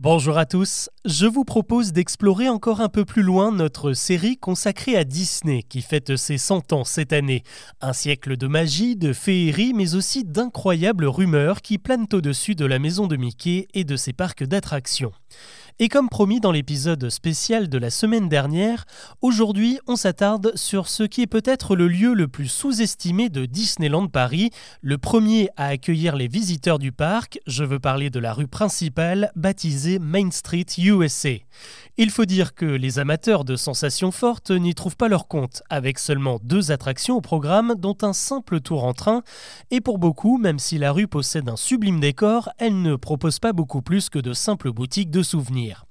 Bonjour à tous, je vous propose d'explorer encore un peu plus loin notre série consacrée à Disney qui fête ses 100 ans cette année. Un siècle de magie, de féerie, mais aussi d'incroyables rumeurs qui planent au-dessus de la maison de Mickey et de ses parcs d'attractions. Et comme promis dans l'épisode spécial de la semaine dernière, aujourd'hui on s'attarde sur ce qui est peut-être le lieu le plus sous-estimé de Disneyland Paris, le premier à accueillir les visiteurs du parc, je veux parler de la rue principale baptisée Main Street USA. Il faut dire que les amateurs de sensations fortes n'y trouvent pas leur compte, avec seulement deux attractions au programme, dont un simple tour en train, et pour beaucoup, même si la rue possède un sublime décor, elle ne propose pas beaucoup plus que de simples boutiques de souvenirs. venir.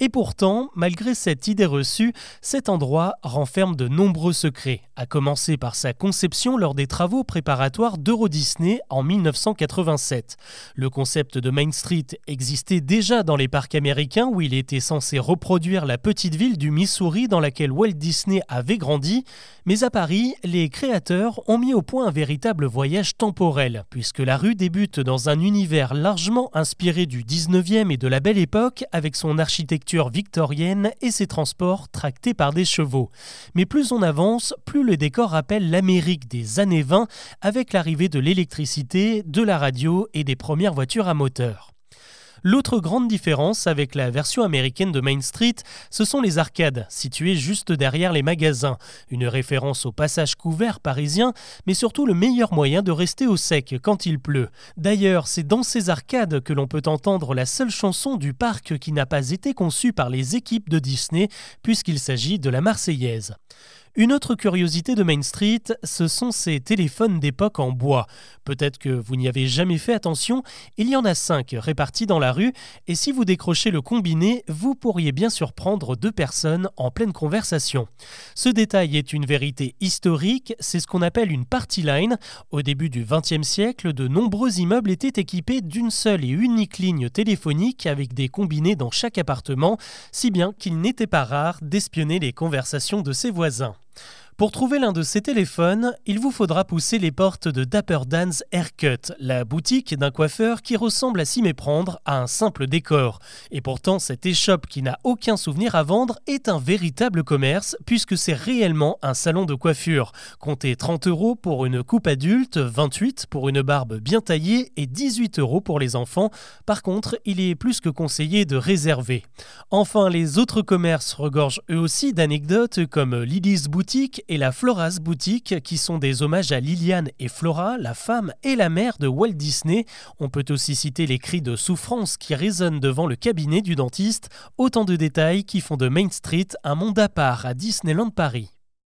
Et pourtant, malgré cette idée reçue, cet endroit renferme de nombreux secrets, à commencer par sa conception lors des travaux préparatoires d'Euro Disney en 1987. Le concept de Main Street existait déjà dans les parcs américains où il était censé reproduire la petite ville du Missouri dans laquelle Walt Disney avait grandi, mais à Paris, les créateurs ont mis au point un véritable voyage temporel, puisque la rue débute dans un univers largement inspiré du 19e et de la Belle Époque avec son victorienne et ses transports tractés par des chevaux. Mais plus on avance, plus le décor rappelle l'Amérique des années 20 avec l'arrivée de l'électricité, de la radio et des premières voitures à moteur. L'autre grande différence avec la version américaine de Main Street, ce sont les arcades, situées juste derrière les magasins, une référence au passage couvert parisien, mais surtout le meilleur moyen de rester au sec quand il pleut. D'ailleurs, c'est dans ces arcades que l'on peut entendre la seule chanson du parc qui n'a pas été conçue par les équipes de Disney, puisqu'il s'agit de la Marseillaise. Une autre curiosité de Main Street, ce sont ces téléphones d'époque en bois. Peut-être que vous n'y avez jamais fait attention, il y en a cinq répartis dans la rue, et si vous décrochez le combiné, vous pourriez bien surprendre deux personnes en pleine conversation. Ce détail est une vérité historique, c'est ce qu'on appelle une party line. Au début du XXe siècle, de nombreux immeubles étaient équipés d'une seule et unique ligne téléphonique avec des combinés dans chaque appartement, si bien qu'il n'était pas rare d'espionner les conversations de ses voisins. Pour trouver l'un de ces téléphones, il vous faudra pousser les portes de Dapper Dan's Haircut, la boutique d'un coiffeur qui ressemble à s'y méprendre à un simple décor. Et pourtant, cette échoppe qui n'a aucun souvenir à vendre est un véritable commerce puisque c'est réellement un salon de coiffure. Comptez 30 euros pour une coupe adulte, 28 pour une barbe bien taillée et 18 euros pour les enfants. Par contre, il est plus que conseillé de réserver. Enfin, les autres commerces regorgent eux aussi d'anecdotes comme Lily's Boutique et la Flora's Boutique, qui sont des hommages à Liliane et Flora, la femme et la mère de Walt Disney. On peut aussi citer les cris de souffrance qui résonnent devant le cabinet du dentiste, autant de détails qui font de Main Street un monde à part à Disneyland Paris.